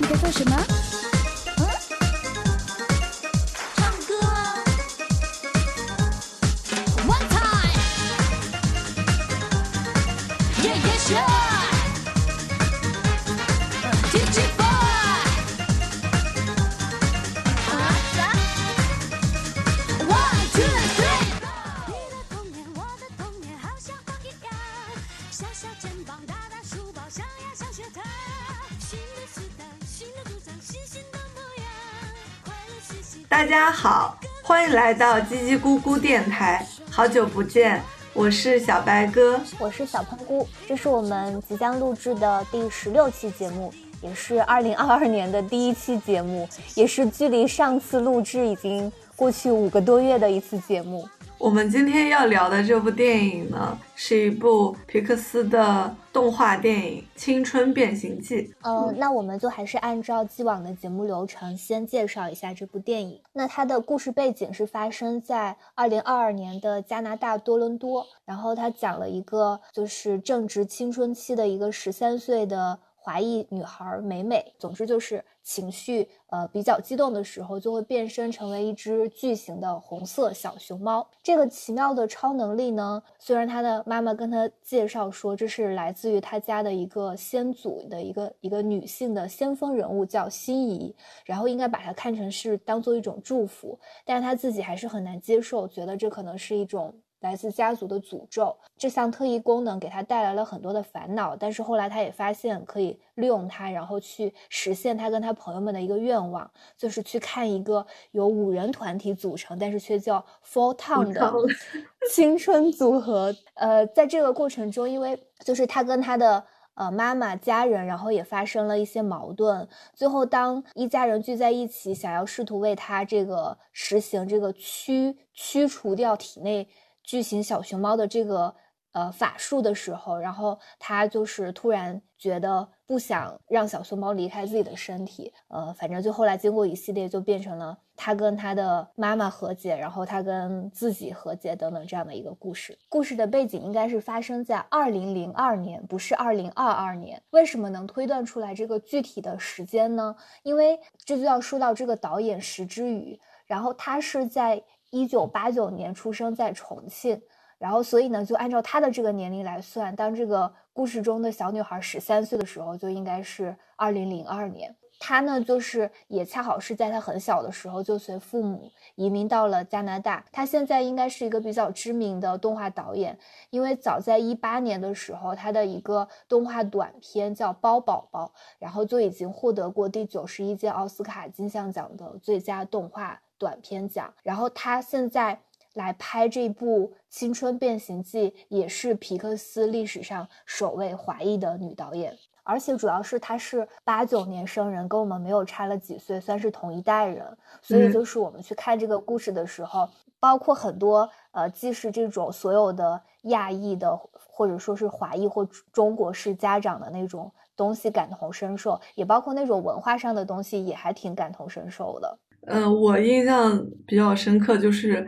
你在做什么？大家好，欢迎来到叽叽咕咕电台，好久不见，我是小白哥。我是小喷菇，这是我们即将录制的第十六期节目，也是二零二二年的第一期节目，也是距离上次录制已经过去五个多月的一次节目。我们今天要聊的这部电影呢，是一部皮克斯的动画电影《青春变形记》。呃，那我们就还是按照既往的节目流程，先介绍一下这部电影。那它的故事背景是发生在二零二二年的加拿大多伦多，然后它讲了一个就是正值青春期的一个十三岁的华裔女孩美美，总之就是情绪呃比较激动的时候，就会变身成为一只巨型的红色小熊猫。这个奇妙的超能力呢，虽然她的妈妈跟她介绍说这是来自于她家的一个先祖的一个一个女性的先锋人物叫心仪，然后应该把它看成是当做一种祝福，但是她自己还是很难接受，觉得这可能是一种。来自家族的诅咒，这项特异功能给他带来了很多的烦恼。但是后来他也发现可以利用它，然后去实现他跟他朋友们的一个愿望，就是去看一个由五人团体组成，但是却叫 Four Town 的 青春组合。呃，在这个过程中，因为就是他跟他的呃妈妈、家人，然后也发生了一些矛盾。最后，当一家人聚在一起，想要试图为他这个实行这个驱驱除掉体内。巨型小熊猫的这个呃法术的时候，然后他就是突然觉得不想让小熊猫离开自己的身体，呃，反正就后来经过一系列，就变成了他跟他的妈妈和解，然后他跟自己和解等等这样的一个故事。故事的背景应该是发生在二零零二年，不是二零二二年。为什么能推断出来这个具体的时间呢？因为这就要说到这个导演石之宇，然后他是在。一九八九年出生在重庆，然后所以呢，就按照他的这个年龄来算，当这个故事中的小女孩十三岁的时候，就应该是二零零二年。他呢，就是也恰好是在他很小的时候就随父母移民到了加拿大。他现在应该是一个比较知名的动画导演，因为早在一八年的时候，他的一个动画短片叫《包宝宝》，然后就已经获得过第九十一届奥斯卡金像奖的最佳动画。短片奖，然后他现在来拍这部《青春变形记》，也是皮克斯历史上首位华裔的女导演，而且主要是她是八九年生人，跟我们没有差了几岁，算是同一代人，所以就是我们去看这个故事的时候，包括很多呃，既是这种所有的亚裔的，或者说是华裔或中国式家长的那种东西感同身受，也包括那种文化上的东西，也还挺感同身受的。嗯，我印象比较深刻就是，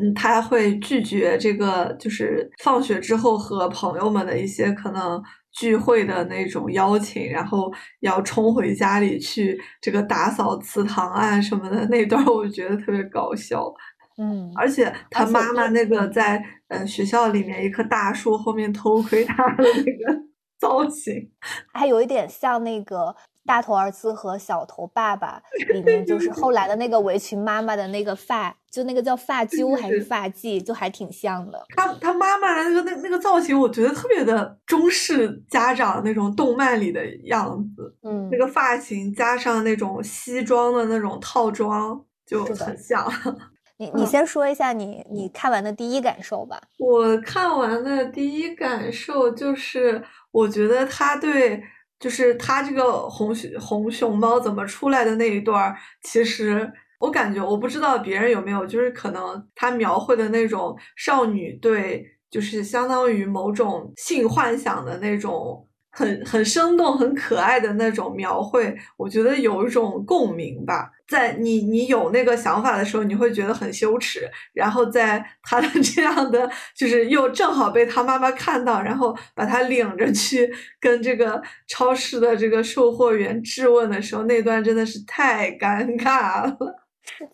嗯，他会拒绝这个，就是放学之后和朋友们的一些可能聚会的那种邀请，然后要冲回家里去这个打扫祠堂啊什么的那段，我觉得特别搞笑。嗯，而且他妈妈那个在呃学校里面一棵大树后面偷窥他的那个 造型，还有一点像那个。大头儿子和小头爸爸里面，就是后来的那个围裙妈妈的那个发，就那个叫发揪还是发髻，就还挺像的。他他妈妈的那个那那个造型，我觉得特别的中式家长那种动漫里的样子。嗯，那个发型加上那种西装的那种套装，就很像。你你先说一下你你看完的第一感受吧。我看完的第一感受就是，我觉得他对。就是他这个红熊红熊猫怎么出来的那一段，其实我感觉我不知道别人有没有，就是可能他描绘的那种少女对，就是相当于某种性幻想的那种很很生动、很可爱的那种描绘，我觉得有一种共鸣吧。在你你有那个想法的时候，你会觉得很羞耻。然后在他的 这样的，就是又正好被他妈妈看到，然后把他领着去跟这个超市的这个售货员质问的时候，那段真的是太尴尬了，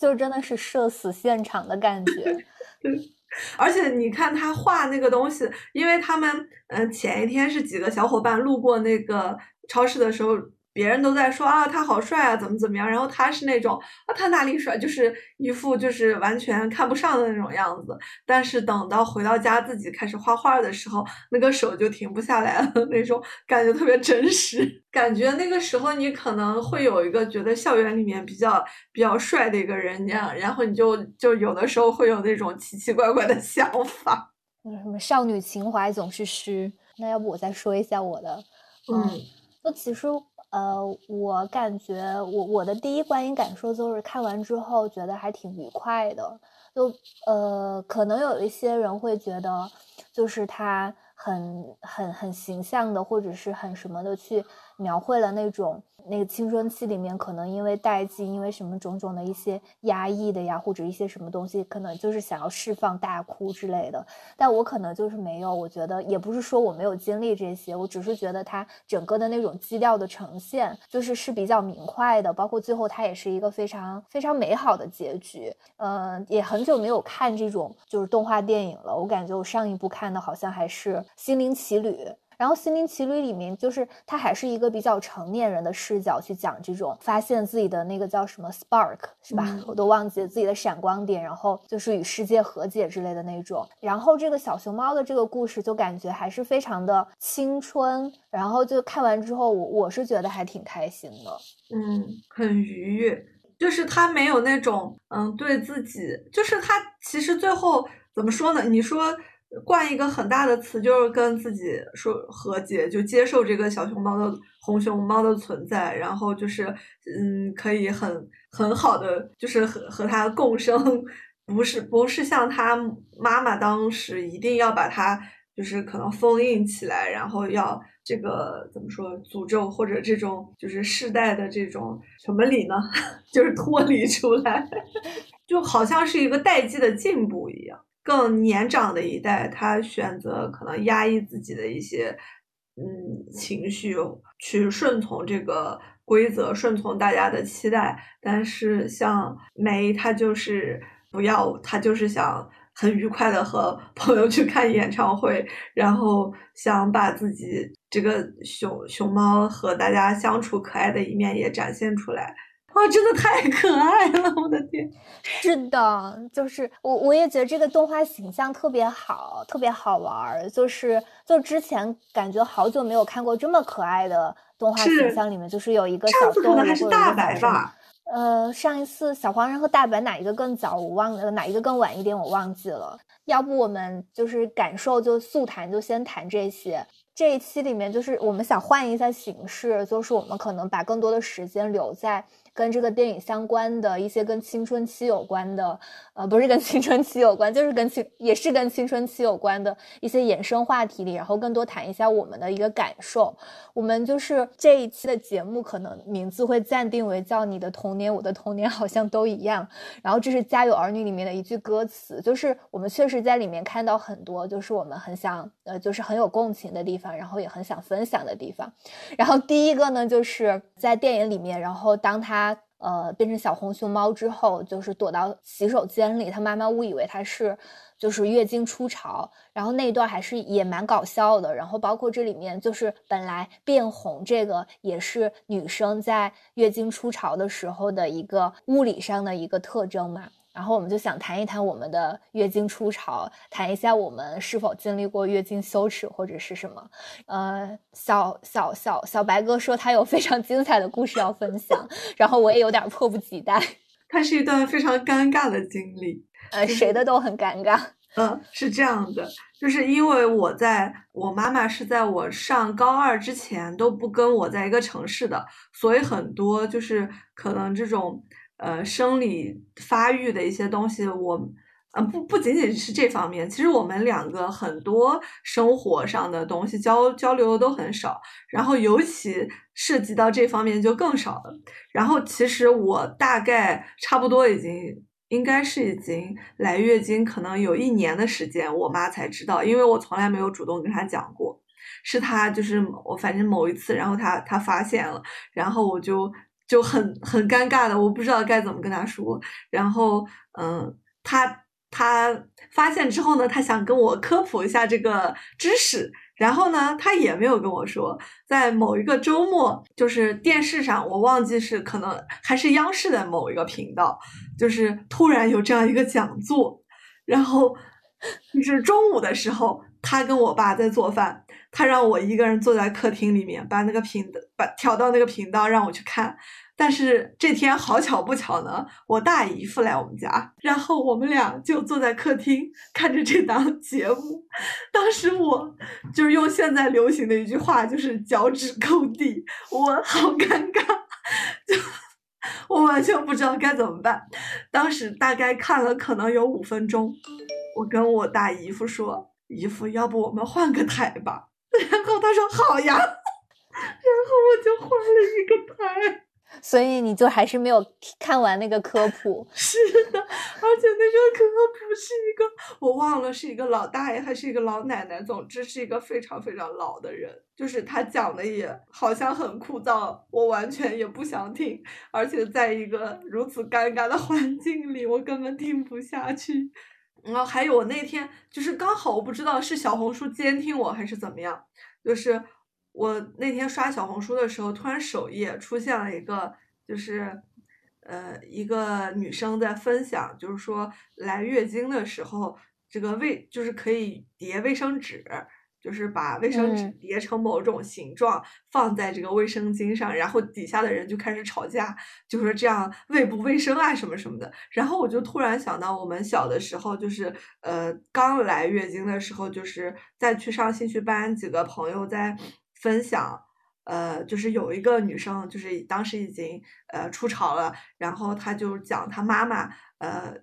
就真的是社死现场的感觉。而且你看他画那个东西，因为他们嗯前一天是几个小伙伴路过那个超市的时候。别人都在说啊，他好帅啊，怎么怎么样？然后他是那种啊，他哪里帅？就是一副就是完全看不上的那种样子。但是等到回到家自己开始画画的时候，那个手就停不下来了，那种感觉特别真实。感觉那个时候你可能会有一个觉得校园里面比较比较帅的一个人，那样，然后你就就有的时候会有那种奇奇怪怪的想法。嗯，什么少女情怀总是诗？那要不我再说一下我的？嗯，就其实。呃，我感觉我我的第一观影感受就是看完之后觉得还挺愉快的，就呃，可能有一些人会觉得，就是他很很很形象的，或者是很什么的去描绘了那种。那个青春期里面，可能因为代际，因为什么种种的一些压抑的呀，或者一些什么东西，可能就是想要释放大哭之类的。但我可能就是没有，我觉得也不是说我没有经历这些，我只是觉得它整个的那种基调的呈现，就是是比较明快的，包括最后它也是一个非常非常美好的结局。嗯，也很久没有看这种就是动画电影了，我感觉我上一部看的好像还是《心灵奇旅》。然后《心灵奇旅》里面，就是他还是一个比较成年人的视角去讲这种发现自己的那个叫什么 spark 是吧？我都忘记了自己的闪光点，然后就是与世界和解之类的那种。然后这个小熊猫的这个故事就感觉还是非常的青春。然后就看完之后，我我是觉得还挺开心的，嗯，很愉悦。就是他没有那种嗯，对自己，就是他其实最后怎么说呢？你说。冠一个很大的词，就是跟自己说和解，就接受这个小熊猫的红熊猫的存在，然后就是嗯，可以很很好的，就是和和它共生，不是不是像他妈妈当时一定要把它就是可能封印起来，然后要这个怎么说诅咒或者这种就是世代的这种什么理呢？就是脱离出来，就好像是一个代际的进步一样。更年长的一代，他选择可能压抑自己的一些嗯情绪，去顺从这个规则，顺从大家的期待。但是像梅，他就是不要，他就是想很愉快的和朋友去看演唱会，然后想把自己这个熊熊猫和大家相处可爱的一面也展现出来。哇，真的太可爱了！我的天，是的，就是我，我也觉得这个动画形象特别好，特别好玩儿。就是，就之前感觉好久没有看过这么可爱的动画形象，里面就是有一个小动物或者一个什么。呃，上一次小黄人和大白哪一个更早？我忘了，哪一个更晚一点？我忘记了。要不我们就是感受就速谈，就先谈这些。这一期里面就是我们想换一下形式，就是我们可能把更多的时间留在。跟这个电影相关的一些跟青春期有关的，呃，不是跟青春期有关，就是跟青也是跟青春期有关的一些衍生话题里，然后更多谈一下我们的一个感受。我们就是这一期的节目，可能名字会暂定为叫“你的童年，我的童年好像都一样”。然后这是《家有儿女》里面的一句歌词，就是我们确实在里面看到很多，就是我们很想，呃，就是很有共情的地方，然后也很想分享的地方。然后第一个呢，就是在电影里面，然后当他。呃，变成小红熊猫之后，就是躲到洗手间里，他妈妈误以为他是就是月经初潮，然后那一段还是也蛮搞笑的。然后包括这里面就是本来变红这个也是女生在月经初潮的时候的一个物理上的一个特征嘛。然后我们就想谈一谈我们的月经初潮，谈一下我们是否经历过月经羞耻或者是什么。呃，小小小小白哥说他有非常精彩的故事要分享，然后我也有点迫不及待。它是一段非常尴尬的经历，呃，谁的都很尴尬。嗯，是这样的，就是因为我在我妈妈是在我上高二之前都不跟我在一个城市的，所以很多就是可能这种。呃，生理发育的一些东西，我嗯，不不仅仅是这方面，其实我们两个很多生活上的东西交交流的都很少，然后尤其涉及到这方面就更少了。然后其实我大概差不多已经应该是已经来月经，可能有一年的时间，我妈才知道，因为我从来没有主动跟她讲过，是她就是我反正某一次，然后她她发现了，然后我就就很很尴尬的，我不知道该怎么跟他说，然后嗯，他。他发现之后呢，他想跟我科普一下这个知识，然后呢，他也没有跟我说，在某一个周末，就是电视上，我忘记是可能还是央视的某一个频道，就是突然有这样一个讲座，然后就是中午的时候，他跟我爸在做饭，他让我一个人坐在客厅里面，把那个频把调到那个频道让我去看。但是这天好巧不巧呢，我大姨夫来我们家，然后我们俩就坐在客厅看着这档节目。当时我就是用现在流行的一句话，就是脚趾抠地，我好尴尬，就我完全不知道该怎么办。当时大概看了可能有五分钟，我跟我大姨夫说：“姨夫，要不我们换个台吧？”然后他说：“好呀。”然后我就换了一个台。所以你就还是没有看完那个科普，是的，而且那个科普是一个我忘了是一个老大爷还是一个老奶奶，总之是一个非常非常老的人，就是他讲的也好像很枯燥，我完全也不想听，而且在一个如此尴尬的环境里，我根本听不下去。然后还有我那天就是刚好我不知道是小红书监听我还是怎么样，就是。我那天刷小红书的时候，突然首页出现了一个，就是，呃，一个女生在分享，就是说来月经的时候，这个卫就是可以叠卫生纸，就是把卫生纸叠成某种形状，放在这个卫生巾上，然后底下的人就开始吵架，就说这样卫不卫生啊什么什么的。然后我就突然想到，我们小的时候，就是呃刚来月经的时候，就是在去上兴趣班，几个朋友在。分享，呃，就是有一个女生，就是当时已经呃出潮了，然后她就讲她妈妈呃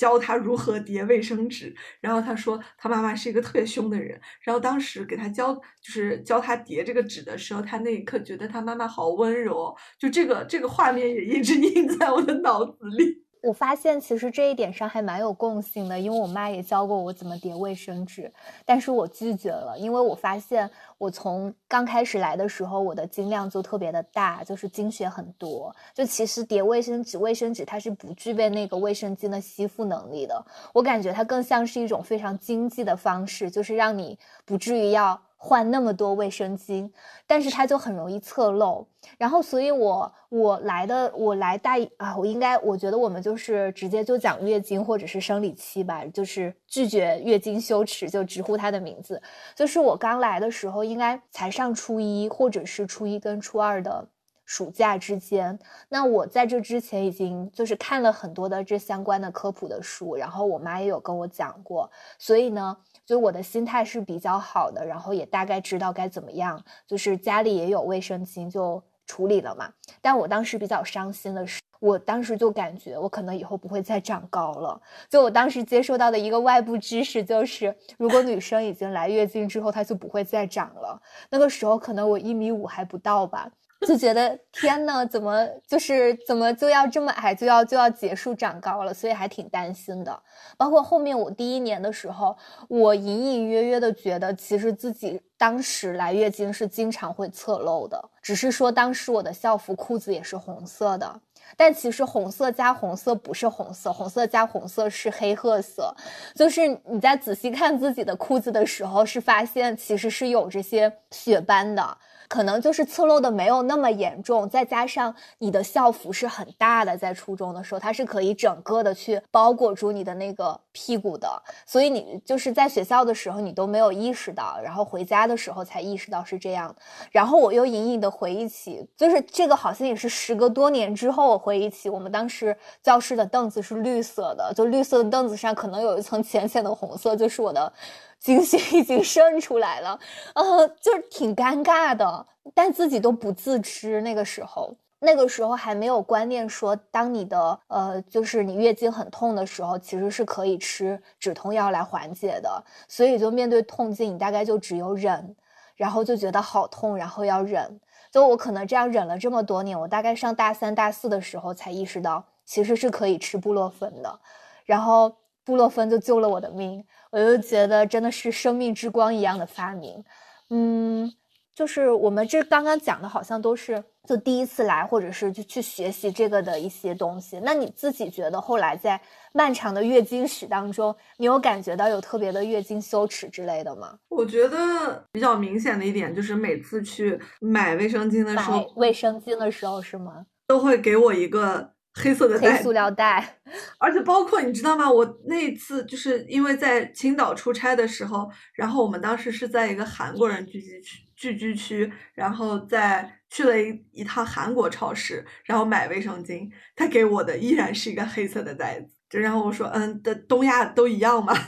教他如何叠卫生纸，然后他说他妈妈是一个特别凶的人，然后当时给他教就是教他叠这个纸的时候，他那一刻觉得他妈妈好温柔，就这个这个画面也一直 印在我的脑子里。我发现其实这一点上还蛮有共性的，因为我妈也教过我怎么叠卫生纸，但是我拒绝了，因为我发现我从刚开始来的时候，我的经量就特别的大，就是经血很多，就其实叠卫生纸，卫生纸它是不具备那个卫生巾的吸附能力的，我感觉它更像是一种非常经济的方式，就是让你不至于要。换那么多卫生巾，但是它就很容易侧漏。然后，所以我我来的我来大啊，我应该我觉得我们就是直接就讲月经或者是生理期吧，就是拒绝月经羞耻，就直呼它的名字。就是我刚来的时候，应该才上初一，或者是初一跟初二的暑假之间。那我在这之前已经就是看了很多的这相关的科普的书，然后我妈也有跟我讲过，所以呢。所以我的心态是比较好的，然后也大概知道该怎么样，就是家里也有卫生巾就处理了嘛。但我当时比较伤心的是，我当时就感觉我可能以后不会再长高了。就我当时接受到的一个外部知识就是，如果女生已经来月经之后，她就不会再长了。那个时候可能我一米五还不到吧。就觉得天呐，怎么就是怎么就要这么矮，就要就要结束长高了，所以还挺担心的。包括后面我第一年的时候，我隐隐约约的觉得，其实自己当时来月经是经常会侧漏的，只是说当时我的校服裤子也是红色的，但其实红色加红色不是红色，红色加红色是黑褐色。就是你在仔细看自己的裤子的时候，是发现其实是有这些血斑的。可能就是侧漏的没有那么严重，再加上你的校服是很大的，在初中的时候它是可以整个的去包裹住你的那个屁股的，所以你就是在学校的时候你都没有意识到，然后回家的时候才意识到是这样。然后我又隐隐的回忆起，就是这个好像也是时隔多年之后，我回忆起我们当时教室的凳子是绿色的，就绿色的凳子上可能有一层浅浅的红色，就是我的。经血已经渗出来了，呃，就是挺尴尬的，但自己都不自知。那个时候，那个时候还没有观念说，当你的呃，就是你月经很痛的时候，其实是可以吃止痛药来缓解的。所以就面对痛经，你大概就只有忍，然后就觉得好痛，然后要忍。就我可能这样忍了这么多年，我大概上大三、大四的时候才意识到，其实是可以吃布洛芬的。然后布洛芬就救了我的命，我就觉得真的是生命之光一样的发明。嗯。就是我们这刚刚讲的，好像都是就第一次来，或者是就去学习这个的一些东西。那你自己觉得后来在漫长的月经史当中，你有感觉到有特别的月经羞耻之类的吗？我觉得比较明显的一点就是每次去买卫生巾的时候，卫生巾的时候是吗？都会给我一个。黑色的黑塑料袋，而且包括你知道吗？我那次就是因为在青岛出差的时候，然后我们当时是在一个韩国人聚集区聚居区，然后在去了一一趟韩国超市，然后买卫生巾，他给我的依然是一个黑色的袋子，就然后我说，嗯，的东亚都一样吗？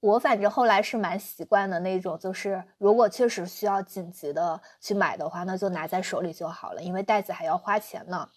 我反正后来是蛮习惯的那种，就是如果确实需要紧急的去买的话，那就拿在手里就好了，因为袋子还要花钱呢。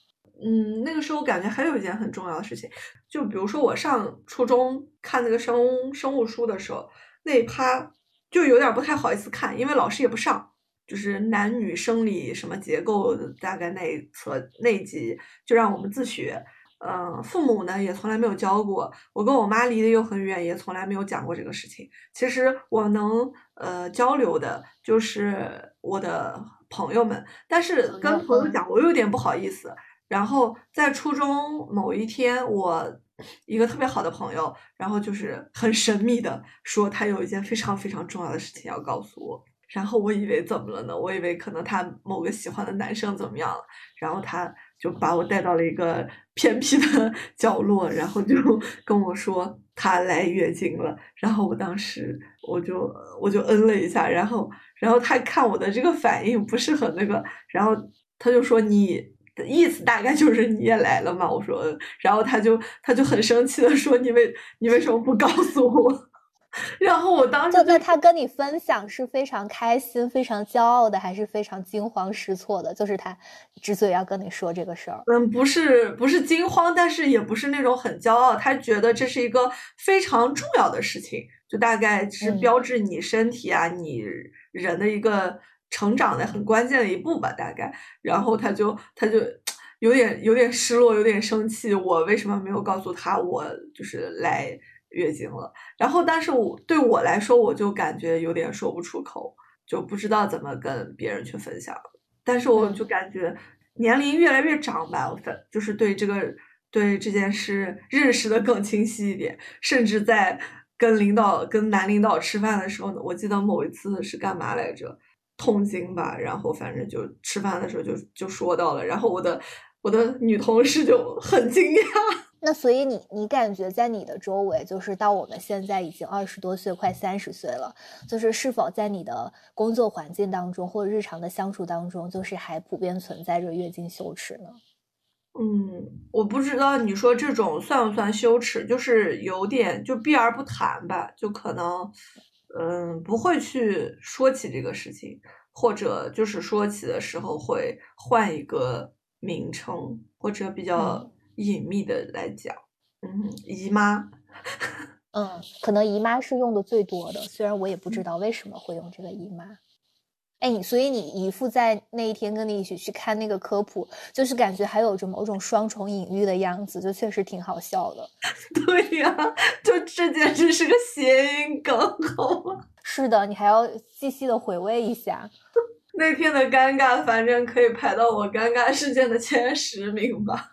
嗯，那个时候感觉还有一件很重要的事情，就比如说我上初中看那个生生物书的时候，那一趴就有点不太好意思看，因为老师也不上，就是男女生理什么结构，大概那一册那一集就让我们自学。嗯，父母呢也从来没有教过，我跟我妈离得又很远，也从来没有讲过这个事情。其实我能呃交流的就是我的朋友们，但是跟朋友讲，我有点不好意思。然后在初中某一天，我一个特别好的朋友，然后就是很神秘的说他有一件非常非常重要的事情要告诉我。然后我以为怎么了呢？我以为可能他某个喜欢的男生怎么样了？然后他就把我带到了一个偏僻的 角落，然后就 跟我说他来月经了。然后我当时我就我就嗯了一下，然后然后他看我的这个反应不是很那个，然后他就说你。的意思大概就是你也来了嘛，我说，然后他就他就很生气的说，你为你为什么不告诉我？然后我当时就在他跟你分享是非常开心、非常骄傲的，还是非常惊慌失措的？就是他之所以要跟你说这个事儿，嗯，不是不是惊慌，但是也不是那种很骄傲，他觉得这是一个非常重要的事情，就大概是标志你身体啊，你人的一个。成长的很关键的一步吧，大概，然后他就他就有点有点失落，有点生气，我为什么没有告诉他我就是来月经了？然后，但是我对我来说，我就感觉有点说不出口，就不知道怎么跟别人去分享。但是我就感觉年龄越来越长吧，我分就是对这个对这件事认识的更清晰一点，甚至在跟领导跟男领导吃饭的时候呢，我记得某一次是干嘛来着？痛经吧，然后反正就吃饭的时候就就说到了，然后我的我的女同事就很惊讶。那所以你你感觉在你的周围，就是到我们现在已经二十多岁，快三十岁了，就是是否在你的工作环境当中或日常的相处当中，就是还普遍存在着月经羞耻呢？嗯，我不知道你说这种算不算羞耻，就是有点就避而不谈吧，就可能。嗯，不会去说起这个事情，或者就是说起的时候会换一个名称，或者比较隐秘的来讲。嗯，姨妈。嗯，可能姨妈是用的最多的，虽然我也不知道为什么会用这个姨妈。哎，你所以你姨父在那一天跟你一起去看那个科普，就是感觉还有着某种双重隐喻的样子，就确实挺好笑的。对呀，就这简直是个谐音梗，好吗？是的，你还要细细的回味一下 那天的尴尬，反正可以排到我尴尬事件的前十名吧。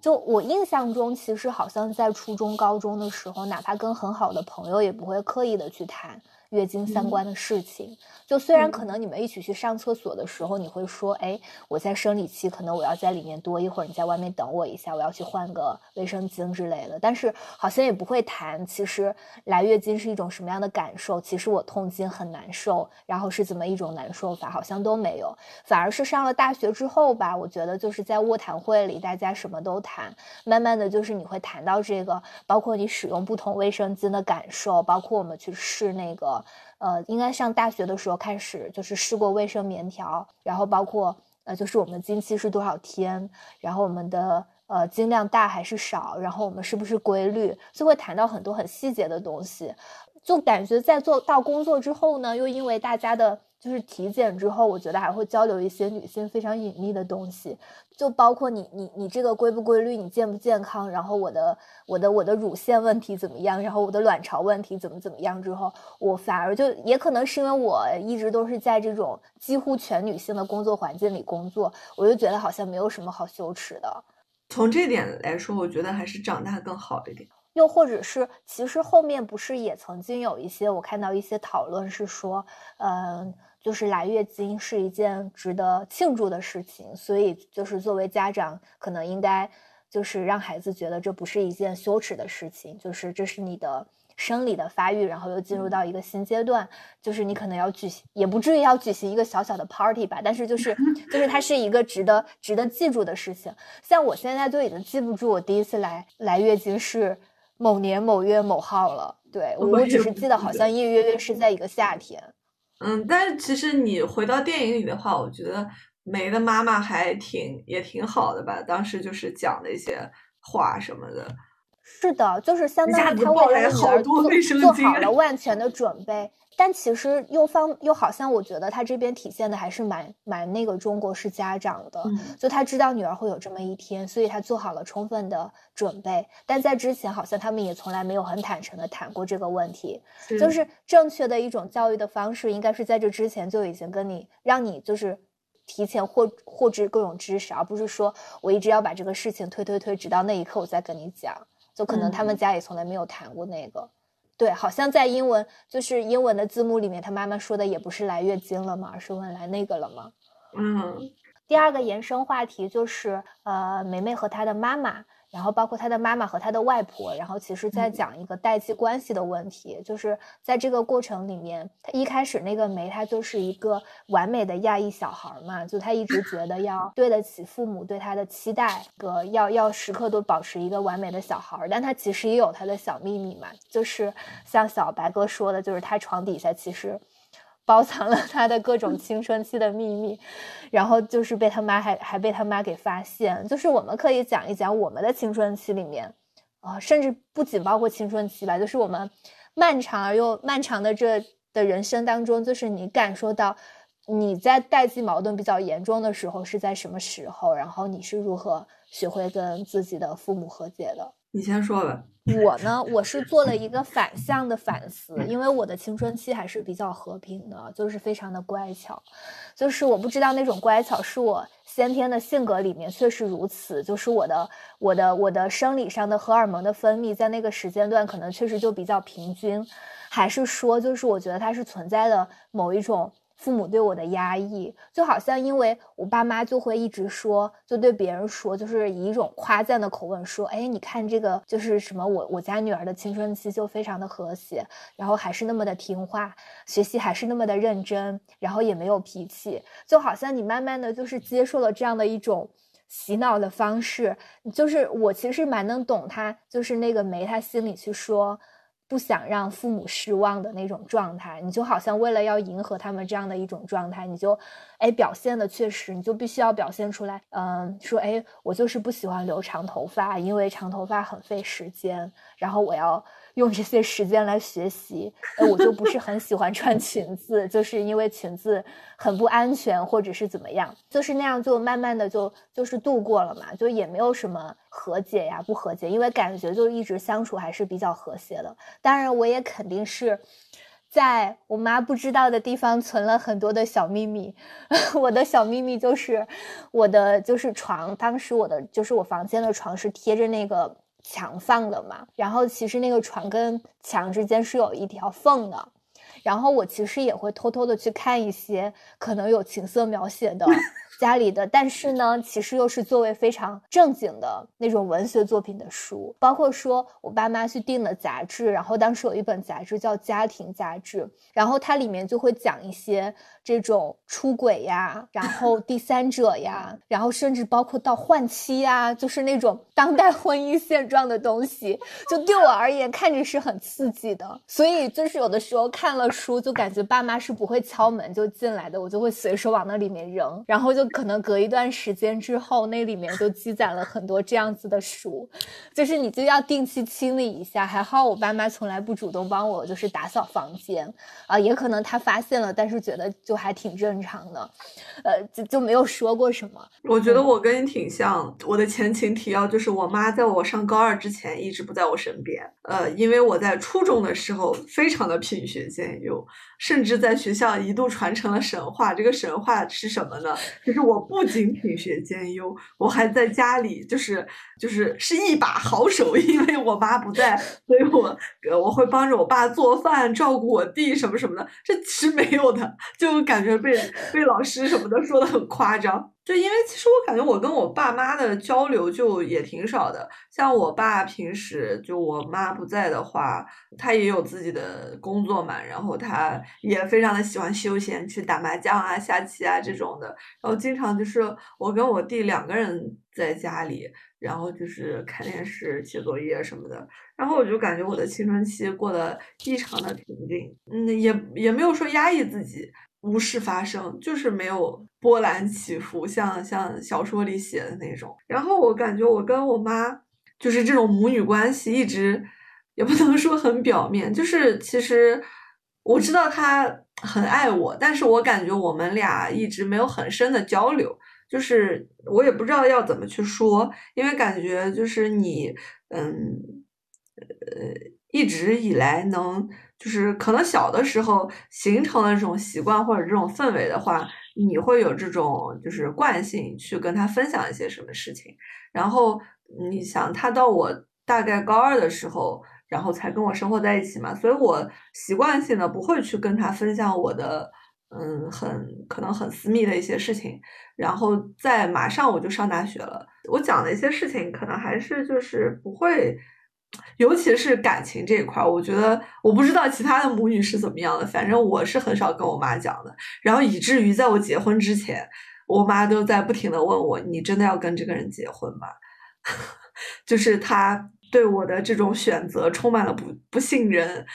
就我印象中，其实好像在初中、高中的时候，哪怕跟很好的朋友，也不会刻意的去谈。月经相关的事情，就虽然可能你们一起去上厕所的时候，你会说，哎，我在生理期，可能我要在里面多一会儿，你在外面等我一下，我要去换个卫生巾之类的。但是好像也不会谈，其实来月经是一种什么样的感受，其实我痛经很难受，然后是怎么一种难受法，好像都没有。反而是上了大学之后吧，我觉得就是在卧谈会里，大家什么都谈，慢慢的就是你会谈到这个，包括你使用不同卫生巾的感受，包括我们去试那个。呃，应该上大学的时候开始就是试过卫生棉条，然后包括呃，就是我们经期是多少天，然后我们的呃经量大还是少，然后我们是不是规律，就会谈到很多很细节的东西。就感觉在做到工作之后呢，又因为大家的就是体检之后，我觉得还会交流一些女性非常隐秘的东西，就包括你你你这个规不规律，你健不健康，然后我的我的我的乳腺问题怎么样，然后我的卵巢问题怎么怎么样之后，我反而就也可能是因为我一直都是在这种几乎全女性的工作环境里工作，我就觉得好像没有什么好羞耻的。从这点来说，我觉得还是长大更好一点。又或者是，其实后面不是也曾经有一些我看到一些讨论是说，嗯，就是来月经是一件值得庆祝的事情，所以就是作为家长，可能应该就是让孩子觉得这不是一件羞耻的事情，就是这是你的生理的发育，然后又进入到一个新阶段，就是你可能要举行，也不至于要举行一个小小的 party 吧，但是就是 就是它是一个值得值得记住的事情。像我现在就已经记不住我第一次来来月经是。某年某月某号了，对我只是记得好像隐隐约约是在一个夏天。嗯，但是其实你回到电影里的话，我觉得梅的妈妈还挺也挺好的吧。当时就是讲的一些话什么的。是的，就是相当于他为了女儿做做好了万全的准备。但其实又方又好像，我觉得他这边体现的还是蛮蛮那个中国式家长的，就他知道女儿会有这么一天，所以他做好了充分的准备。但在之前，好像他们也从来没有很坦诚的谈过这个问题。就是正确的一种教育的方式，应该是在这之前就已经跟你让你就是提前获获知各种知识，而不是说我一直要把这个事情推推推，直到那一刻我再跟你讲。就可能他们家也从来没有谈过那个。对，好像在英文就是英文的字幕里面，他妈妈说的也不是来月经了吗？而是问来那个了吗？嗯。第二个延伸话题就是呃，梅梅和她的妈妈。然后包括他的妈妈和他的外婆，然后其实在讲一个代际关系的问题，就是在这个过程里面，他一开始那个梅她就是一个完美的亚裔小孩嘛，就他一直觉得要 对得起父母对他的期待，个要要时刻都保持一个完美的小孩，但他其实也有他的小秘密嘛，就是像小白哥说的，就是他床底下其实。包藏了他的各种青春期的秘密，然后就是被他妈还还被他妈给发现。就是我们可以讲一讲我们的青春期里面，啊，甚至不仅包括青春期吧，就是我们漫长而又漫长的这的人生当中，就是你感受到你在代际矛盾比较严重的时候是在什么时候，然后你是如何学会跟自己的父母和解的。你先说吧。我呢，我是做了一个反向的反思，因为我的青春期还是比较和平的，就是非常的乖巧。就是我不知道那种乖巧是我先天的性格里面确实如此，就是我的我的我的生理上的荷尔蒙的分泌在那个时间段可能确实就比较平均，还是说就是我觉得它是存在的某一种。父母对我的压抑，就好像因为我爸妈就会一直说，就对别人说，就是以一种夸赞的口吻说，哎，你看这个就是什么，我我家女儿的青春期就非常的和谐，然后还是那么的听话，学习还是那么的认真，然后也没有脾气，就好像你慢慢的就是接受了这样的一种洗脑的方式，就是我其实蛮能懂他，就是那个梅他心里去说。不想让父母失望的那种状态，你就好像为了要迎合他们这样的一种状态，你就，哎，表现的确实，你就必须要表现出来，嗯，说，哎，我就是不喜欢留长头发，因为长头发很费时间，然后我要。用这些时间来学习，呃，我就不是很喜欢穿裙子，就是因为裙子很不安全，或者是怎么样，就是那样，就慢慢的就就是度过了嘛，就也没有什么和解呀，不和解，因为感觉就一直相处还是比较和谐的。当然，我也肯定是在我妈不知道的地方存了很多的小秘密。我的小秘密就是我的就是床，当时我的就是我房间的床是贴着那个。墙放的嘛，然后其实那个床跟墙之间是有一条缝的，然后我其实也会偷偷的去看一些可能有情色描写的。家里的，但是呢，其实又是作为非常正经的那种文学作品的书，包括说我爸妈去订了杂志，然后当时有一本杂志叫《家庭杂志》，然后它里面就会讲一些这种出轨呀，然后 第三者呀，然后甚至包括到换妻呀，就是那种当代婚姻现状的东西，就对我而言看着是很刺激的，所以就是有的时候看了书，就感觉爸妈是不会敲门就进来的，我就会随手往那里面扔，然后就。可能隔一段时间之后，那里面就积攒了很多这样子的书，就是你就要定期清理一下。还好我爸妈从来不主动帮我，就是打扫房间啊，也可能他发现了，但是觉得就还挺正常的，呃，就就没有说过什么。我觉得我跟你挺像，我的前情提要就是我妈在我上高二之前一直不在我身边，呃，因为我在初中的时候非常的品学兼优。甚至在学校一度传承了神话。这个神话是什么呢？就 是是我不仅品学兼优，我还在家里就是就是是一把好手。因为我妈不在，所以我我会帮着我爸做饭，照顾我弟什么什么的。这其实没有的，就感觉被被老师什么的说的很夸张。就因为其实我感觉我跟我爸妈的交流就也挺少的，像我爸平时就我妈不在的话，他也有自己的工作嘛，然后他也非常的喜欢休闲，去打麻将啊、下棋啊这种的，然后经常就是我跟我弟两个人在家里，然后就是看电视、写作业什么的，然后我就感觉我的青春期过得异常的平静，嗯，也也没有说压抑自己。无事发生，就是没有波澜起伏，像像小说里写的那种。然后我感觉我跟我妈就是这种母女关系，一直也不能说很表面，就是其实我知道她很爱我，但是我感觉我们俩一直没有很深的交流，就是我也不知道要怎么去说，因为感觉就是你，嗯，呃，一直以来能。就是可能小的时候形成了这种习惯或者这种氛围的话，你会有这种就是惯性去跟他分享一些什么事情。然后你想，他到我大概高二的时候，然后才跟我生活在一起嘛，所以我习惯性的不会去跟他分享我的嗯很可能很私密的一些事情。然后在马上我就上大学了，我讲的一些事情可能还是就是不会。尤其是感情这一块，我觉得我不知道其他的母女是怎么样的，反正我是很少跟我妈讲的。然后以至于在我结婚之前，我妈都在不停的问我：“你真的要跟这个人结婚吗？” 就是她对我的这种选择充满了不不信任，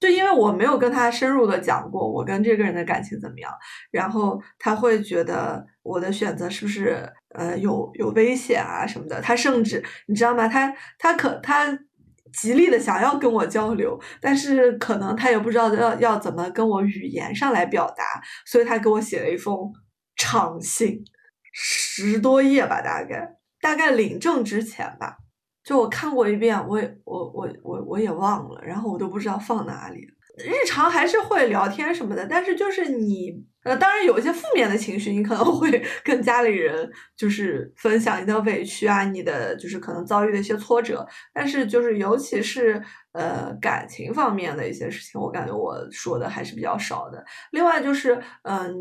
就因为我没有跟她深入的讲过我跟这个人的感情怎么样，然后她会觉得我的选择是不是呃有有危险啊什么的。她甚至你知道吗？她她可她。极力的想要跟我交流，但是可能他也不知道要要怎么跟我语言上来表达，所以他给我写了一封长信，十多页吧，大概大概领证之前吧，就我看过一遍，我也我我我我也忘了，然后我都不知道放哪里了。日常还是会聊天什么的，但是就是你。呃，当然有一些负面的情绪，你可能会 跟家里人就是分享你的委屈啊，你的就是可能遭遇的一些挫折。但是就是尤其是呃感情方面的一些事情，我感觉我说的还是比较少的。另外就是，嗯，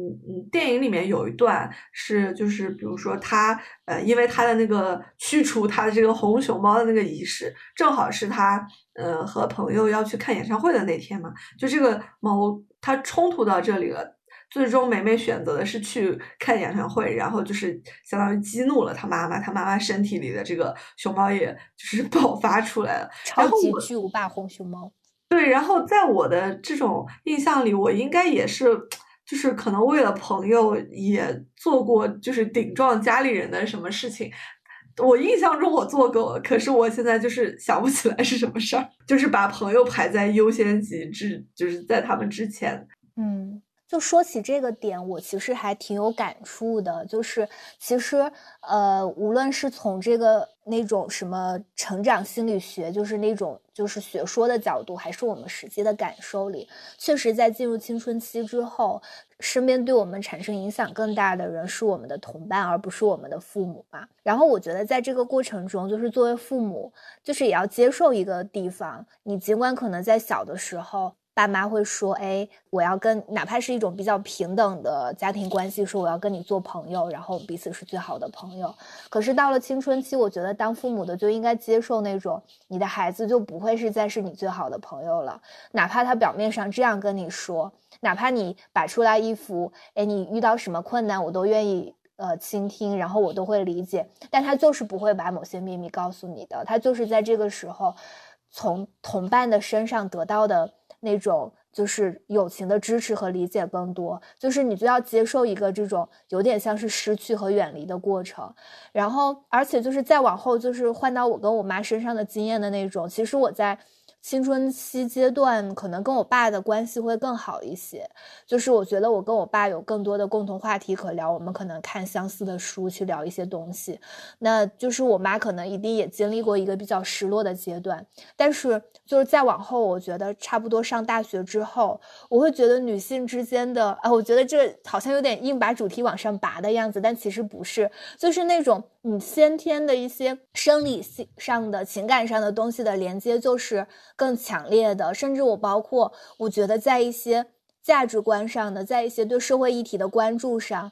电影里面有一段是就是比如说他呃，因为他的那个驱除他的这个红熊猫的那个仪式，正好是他呃和朋友要去看演唱会的那天嘛，就这个猫它冲突到这里了。最终，梅梅选择的是去看演唱会，然后就是相当于激怒了她妈妈，她妈妈身体里的这个熊猫也就是爆发出来了，超级巨无霸红熊猫。对，然后在我的这种印象里，我应该也是，就是可能为了朋友也做过，就是顶撞家里人的什么事情。我印象中我做过，可是我现在就是想不起来是什么事儿，就是把朋友排在优先级之，就是在他们之前。嗯。就说起这个点，我其实还挺有感触的。就是其实，呃，无论是从这个那种什么成长心理学，就是那种就是学说的角度，还是我们实际的感受里，确实在进入青春期之后，身边对我们产生影响更大的人是我们的同伴，而不是我们的父母嘛。然后我觉得在这个过程中，就是作为父母，就是也要接受一个地方，你尽管可能在小的时候。爸妈会说：“哎，我要跟哪怕是一种比较平等的家庭关系，说我要跟你做朋友，然后彼此是最好的朋友。可是到了青春期，我觉得当父母的就应该接受那种你的孩子就不会是再是你最好的朋友了。哪怕他表面上这样跟你说，哪怕你摆出来一副哎，你遇到什么困难我都愿意呃倾听，然后我都会理解，但他就是不会把某些秘密告诉你的。他就是在这个时候，从同伴的身上得到的。”那种就是友情的支持和理解更多，就是你就要接受一个这种有点像是失去和远离的过程，然后而且就是再往后就是换到我跟我妈身上的经验的那种，其实我在。青春期阶段可能跟我爸的关系会更好一些，就是我觉得我跟我爸有更多的共同话题可聊，我们可能看相似的书去聊一些东西。那就是我妈可能一定也经历过一个比较失落的阶段，但是就是再往后，我觉得差不多上大学之后，我会觉得女性之间的，啊，我觉得这好像有点硬把主题往上拔的样子，但其实不是，就是那种。你先天的一些生理性上的情感上的东西的连接就是更强烈的，甚至我包括我觉得在一些价值观上的，在一些对社会议题的关注上，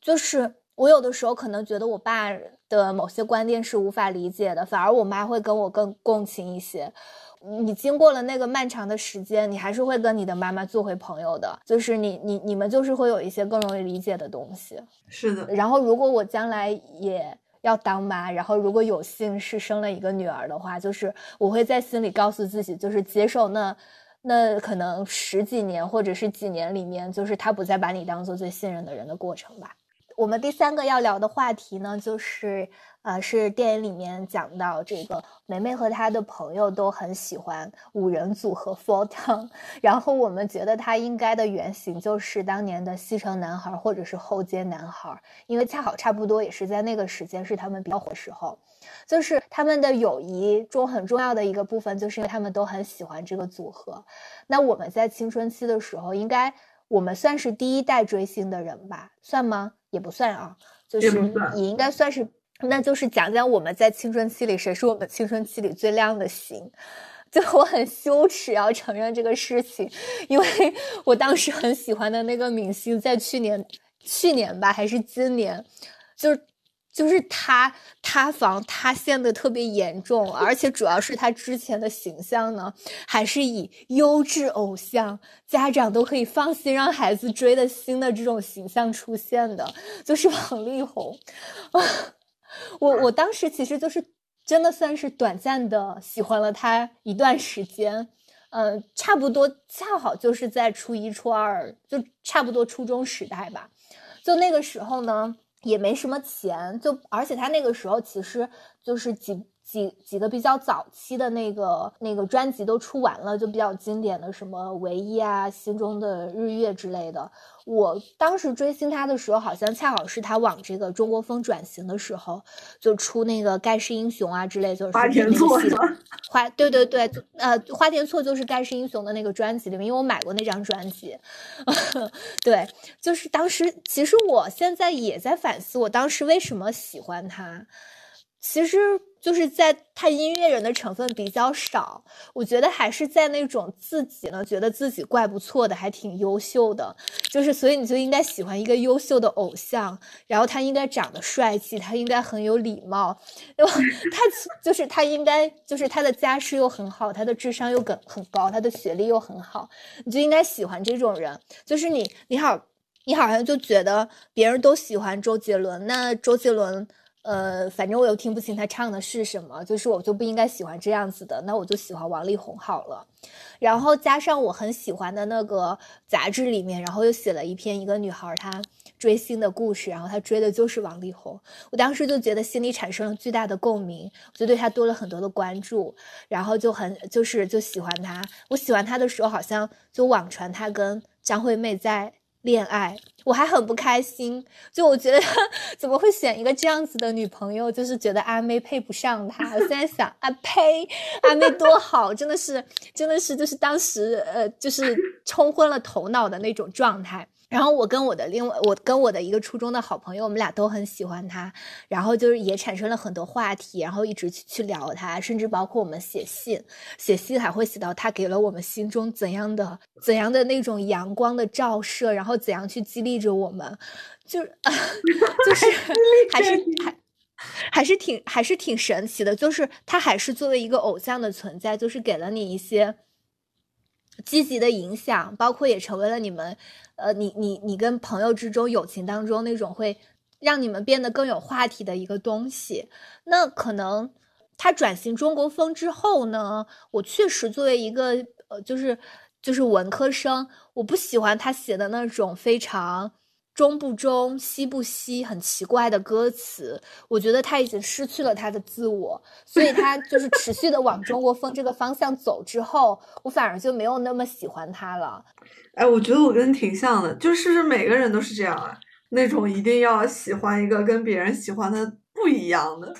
就是我有的时候可能觉得我爸的某些观点是无法理解的，反而我妈会跟我更共情一些。你经过了那个漫长的时间，你还是会跟你的妈妈做回朋友的，就是你你你们就是会有一些更容易理解的东西。是的。然后如果我将来也。要当妈，然后如果有幸是生了一个女儿的话，就是我会在心里告诉自己，就是接受那那可能十几年或者是几年里面，就是他不再把你当做最信任的人的过程吧。我们第三个要聊的话题呢，就是。呃，是电影里面讲到这个梅梅和她的朋友都很喜欢五人组合 Four Town，然后我们觉得他应该的原型就是当年的西城男孩或者是后街男孩，因为恰好差不多也是在那个时间是他们比较火的时候，就是他们的友谊中很重要的一个部分，就是因为他们都很喜欢这个组合。那我们在青春期的时候，应该我们算是第一代追星的人吧？算吗？也不算啊，就是也应该算是。那就是讲讲我们在青春期里谁是我们青春期里最亮的星，就我很羞耻要承认这个事情，因为 我当时很喜欢的那个明星在去年，去年吧还是今年，就就是他塌房塌陷的特别严重，而且主要是他之前的形象呢，还是以优质偶像，家长都可以放心让孩子追的星的这种形象出现的，就是王力宏。我我当时其实就是真的算是短暂的喜欢了他一段时间，嗯，差不多恰好就是在初一初二，就差不多初中时代吧。就那个时候呢，也没什么钱，就而且他那个时候其实就是几。几几个比较早期的那个那个专辑都出完了，就比较经典的什么唯一啊、心中的日月之类的。我当时追星他的时候，好像恰好是他往这个中国风转型的时候，就出那个盖世英雄啊之类，就是花田错花对对对，呃，花田错就是盖世英雄的那个专辑里面，因为我买过那张专辑。对，就是当时，其实我现在也在反思，我当时为什么喜欢他。其实就是在他音乐人的成分比较少，我觉得还是在那种自己呢觉得自己怪不错的，还挺优秀的，就是所以你就应该喜欢一个优秀的偶像，然后他应该长得帅气，他应该很有礼貌，对吧？他就是他应该就是他的家世又很好，他的智商又很很高，他的学历又很好，你就应该喜欢这种人。就是你你好你好像就觉得别人都喜欢周杰伦，那周杰伦。呃，反正我又听不清他唱的是什么，就是我就不应该喜欢这样子的，那我就喜欢王力宏好了。然后加上我很喜欢的那个杂志里面，然后又写了一篇一个女孩她追星的故事，然后她追的就是王力宏。我当时就觉得心里产生了巨大的共鸣，就对他多了很多的关注，然后就很就是就喜欢他。我喜欢他的时候，好像就网传他跟张惠妹在。恋爱，我还很不开心。就我觉得 怎么会选一个这样子的女朋友，就是觉得阿妹配不上他。我现在想，啊呸，阿妹多好，真的是，真的是，就是当时呃，就是冲昏了头脑的那种状态。然后我跟我的另外，我跟我的一个初中的好朋友，我们俩都很喜欢他，然后就是也产生了很多话题，然后一直去去聊他，甚至包括我们写信，写信还会写到他给了我们心中怎样的怎样的那种阳光的照射，然后怎样去激励着我们，就是 就是 还是还还是挺还是挺神奇的，就是他还是作为一个偶像的存在，就是给了你一些。积极的影响，包括也成为了你们，呃，你你你跟朋友之中友情当中那种会让你们变得更有话题的一个东西。那可能他转型中国风之后呢，我确实作为一个呃，就是就是文科生，我不喜欢他写的那种非常中不中西不西很奇怪的歌词。我觉得他已经失去了他的自我，所以他就是持续的往中国风这个方向走之后，我反而就没有那么喜欢他了。哎，我觉得我跟你挺像的，就是每个人都是这样啊，那种一定要喜欢一个跟别人喜欢的不一样的。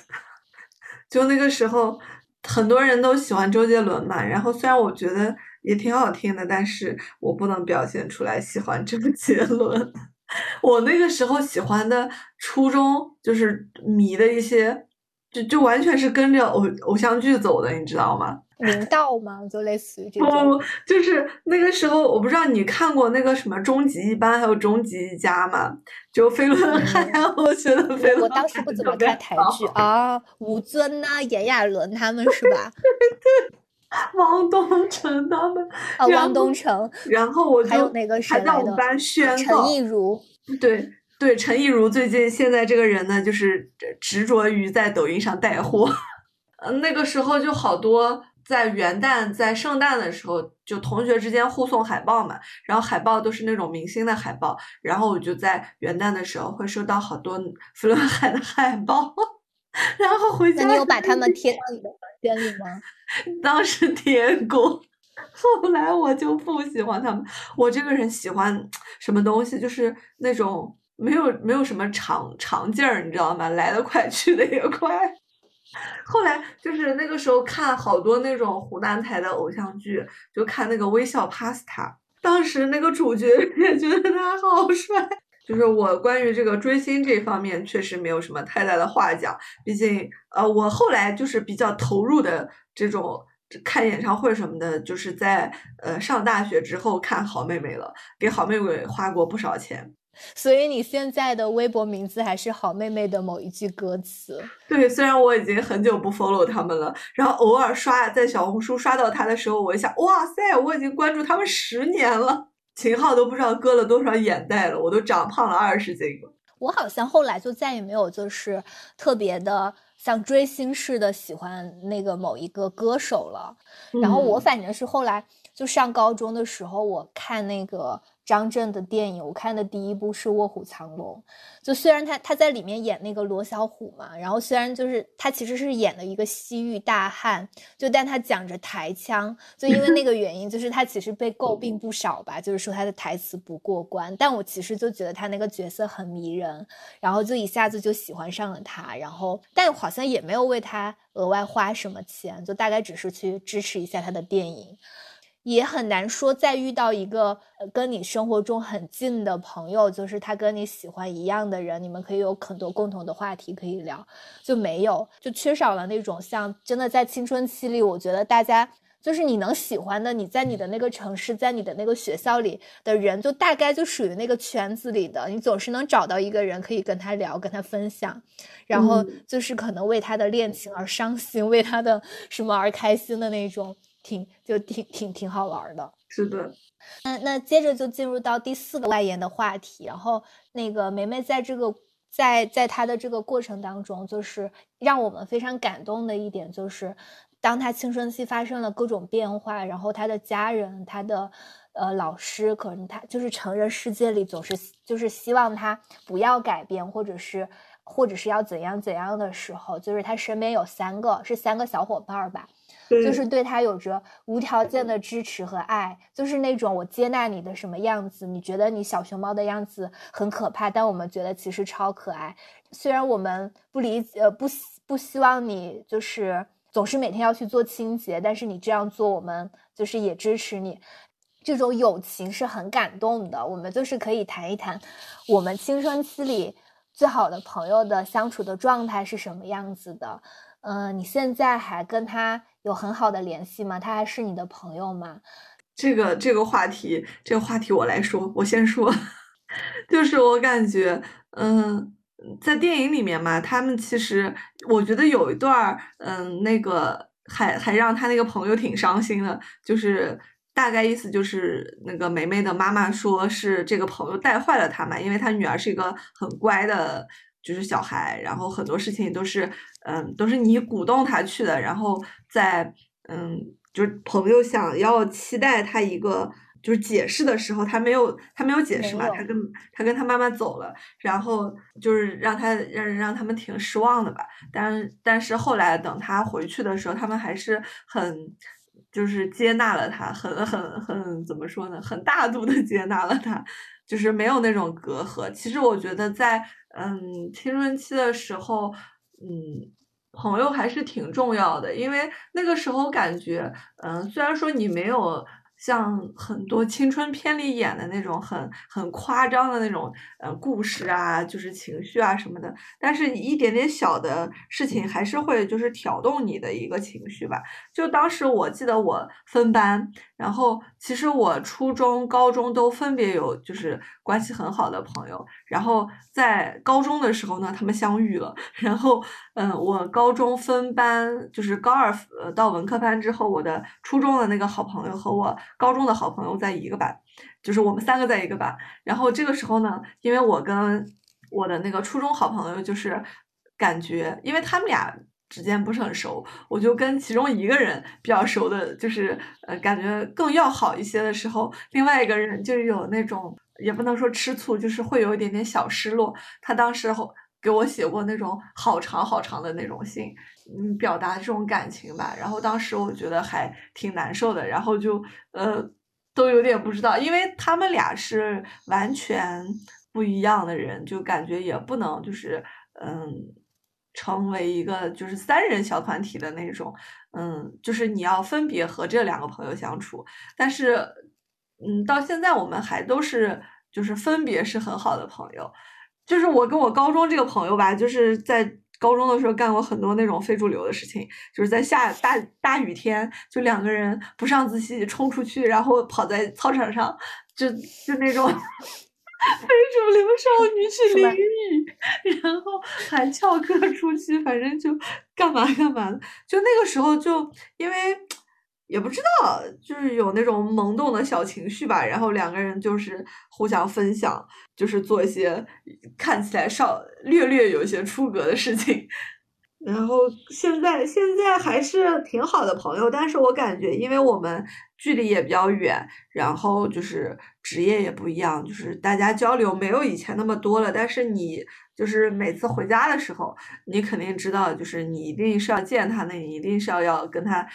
就那个时候，很多人都喜欢周杰伦嘛，然后虽然我觉得也挺好听的，但是我不能表现出来喜欢周 杰伦。我那个时候喜欢的初中就是迷的一些，就就完全是跟着偶偶像剧走的，你知道吗？明道吗？就类似于这不种。不，就是那个时候，我不知道你看过那个什么《终极一班》还有《终极一家》吗？就飞轮海，我觉得飞轮海我当时不怎么看台剧啊，吴尊呐、炎亚纶他们是吧？汪东城他们啊，然汪东城，然后我就还有那个谁还在我们班宣陈告，亦儒。对对，陈亦儒最近现在这个人呢，就是执着于在抖音上带货。嗯，那个时候就好多在元旦、在圣诞的时候，就同学之间互送海报嘛，然后海报都是那种明星的海报，然后我就在元旦的时候会收到好多 弗伦海的海报，然后回家那你有把他们贴到你的房间里吗？当时贴过，后来我就不喜欢他们。我这个人喜欢什么东西，就是那种没有没有什么长长劲儿，你知道吗？来得快，去得也快。后来就是那个时候看好多那种湖南台的偶像剧，就看那个《微笑 Pasta》，当时那个主角也觉得他好帅。就是我关于这个追星这方面确实没有什么太大的话讲，毕竟呃，我后来就是比较投入的这种看演唱会什么的，就是在呃上大学之后看好妹妹了，给好妹妹花过不少钱。所以你现在的微博名字还是好妹妹的某一句歌词。对，虽然我已经很久不 follow 他们了，然后偶尔刷在小红书刷到他的时候，我一想，哇塞，我已经关注他们十年了，秦昊都不知道割了多少眼袋了，我都长胖了二十斤了。我好像后来就再也没有就是特别的像追星似的喜欢那个某一个歌手了。然后我嗯反正是后来就上高中的时候，我看那个张震的电影，我看的第一部是《卧虎藏龙》。就虽然他他在里面演那个罗小虎嘛，然后虽然就是他其实是演了一个西域大汉，就但他讲着台腔，就因为那个原因，就是他其实被诟病不少吧，就是说他的台词不过关。但我其实就觉得他那个角色很迷人，然后就一下子就喜欢上了他，然后但好像也没有为他额外花什么钱，就大概只是去支持一下他的电影。也很难说再遇到一个呃跟你生活中很近的朋友，就是他跟你喜欢一样的人，你们可以有很多共同的话题可以聊，就没有，就缺少了那种像真的在青春期里，我觉得大家就是你能喜欢的，你在你的那个城市，在你的那个学校里的人，就大概就属于那个圈子里的，你总是能找到一个人可以跟他聊，跟他分享，然后嗯。就是可能为他的恋情而伤心，为他的什么而开心的那种，挺就挺挺挺好玩的。是的，那那接着就进入到第四个外延的话题，然后那个梅梅在这个在在她的这个过程当中，就是让我们非常感动的一点，就是当她青春期发生了各种变化，然后她的家人、她的呃老师，可能她就是成人世界里总是就是希望她不要改变，或者是或者是要怎样怎样的时候，就是她身边有三个是三个小伙伴儿吧，对就是对他有着无条件的支持和爱，就是那种我接纳你的什么样子，你觉得你小熊猫的样子很可怕，但我们觉得其实超可爱。虽然我们不理解，呃，不希不希望你就是总是每天要去做清洁，但是你这样做，我们就是也支持你。这种友情是很感动的，我们就是可以谈一谈我们青春期里最好的朋友的相处的状态是什么样子的。嗯、你现在还跟他有很好的联系吗？他还是你的朋友吗？这个这个话题，这个话题我来说，我先说，就是我感觉，嗯，在电影里面嘛，他们其实我觉得有一段儿，嗯，那个还还让他那个朋友挺伤心的，就是大概意思就是那个梅梅的妈妈说是这个朋友带坏了她嘛，因为她女儿是一个很乖的。就是小孩，然后很多事情都是，嗯，都是你鼓动他去的，然后在，嗯，就是朋友想要期待他一个就是解释的时候，他没有他没有解释嘛，他跟他跟他妈妈走了，然后就是让他让让他们挺失望的吧。但但是后来等他回去的时候，他们还是很就是接纳了他，很很很怎么说呢，很大度的接纳了他，就是没有那种隔阂。其实我觉得在嗯青春期的时候，嗯。朋友还是挺重要的，因为那个时候感觉，嗯，虽然说你没有像很多青春片里演的那种很很夸张的那种，呃，故事啊，就是情绪啊什么的，但是一点点小的事情还是会就是挑动你的一个情绪吧。就当时我记得我分班，然后其实我初中、高中都分别有就是关系很好的朋友，然后在高中的时候呢，他们相遇了，然后嗯，我高中分班就是高二呃到文科班之后，我的初中的那个好朋友和我高中的好朋友在一个班，就是我们三个在一个班。然后这个时候呢，因为我跟我的那个初中好朋友就是感觉，因为他们俩之间不是很熟，我就跟其中一个人比较熟的，就是呃感觉更要好一些的时候，另外一个人就有那种也不能说吃醋，就是会有一点点小失落。他当时给我写过那种好长好长的那种信，嗯，表达这种感情吧。然后当时我觉得还挺难受的，然后就呃都有点不知道，因为他们俩是完全不一样的人，就感觉也不能就是嗯成为一个就是三人小团体的那种，嗯，就是你要分别和这两个朋友相处，但是嗯到现在我们还都是就是分别是很好的朋友。就是我跟我高中这个朋友吧，就是在高中的时候干过很多那种非主流的事情，就是在下大大雨天，就两个人不上自习冲出去，然后跑在操场上，就就那种非主流少女去淋雨，然后还翘课出去，反正就干嘛干嘛的。就那个时候，就因为也不知道，就是有那种萌动的小情绪吧，然后两个人就是互相分享。就是做一些看起来稍略略有一些出格的事情，然后现在现在还是挺好的朋友，但是我感觉因为我们距离也比较远，然后就是职业也不一样，就是大家交流没有以前那么多了。但是你就是每次回家的时候，你肯定知道，就是你一定是要见他，那你一定是要要跟他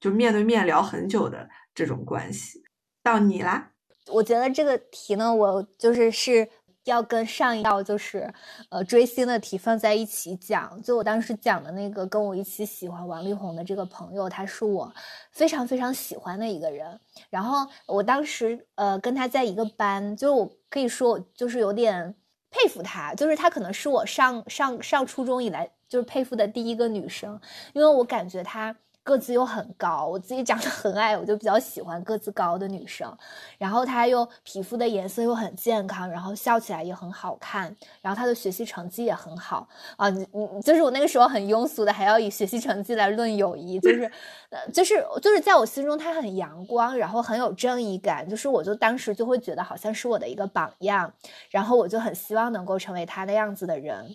就面对面聊很久的这种关系。到你啦。我觉得这个题呢，我就是是要跟上一道就是呃追星的题放在一起讲。就我当时讲的那个跟我一起喜欢王力宏的这个朋友，他是我非常非常喜欢的一个人。然后我当时呃跟他在一个班，就是我可以说我就是有点佩服他，就是他可能是我上上上初中以来就是佩服的第一个女生，因为我感觉她。个子又很高，我自己长得很矮，我就比较喜欢个子高的女生。然后她又皮肤的颜色又很健康，然后笑起来也很好看。然后她的学习成绩也很好啊，你你就是我那个时候很庸俗的，还要以学习成绩来论友谊，就是 呃就是就是在我心中她很阳光，然后很有正义感，就是我就当时就会觉得好像是我的一个榜样，然后我就很希望能够成为她那样子的人。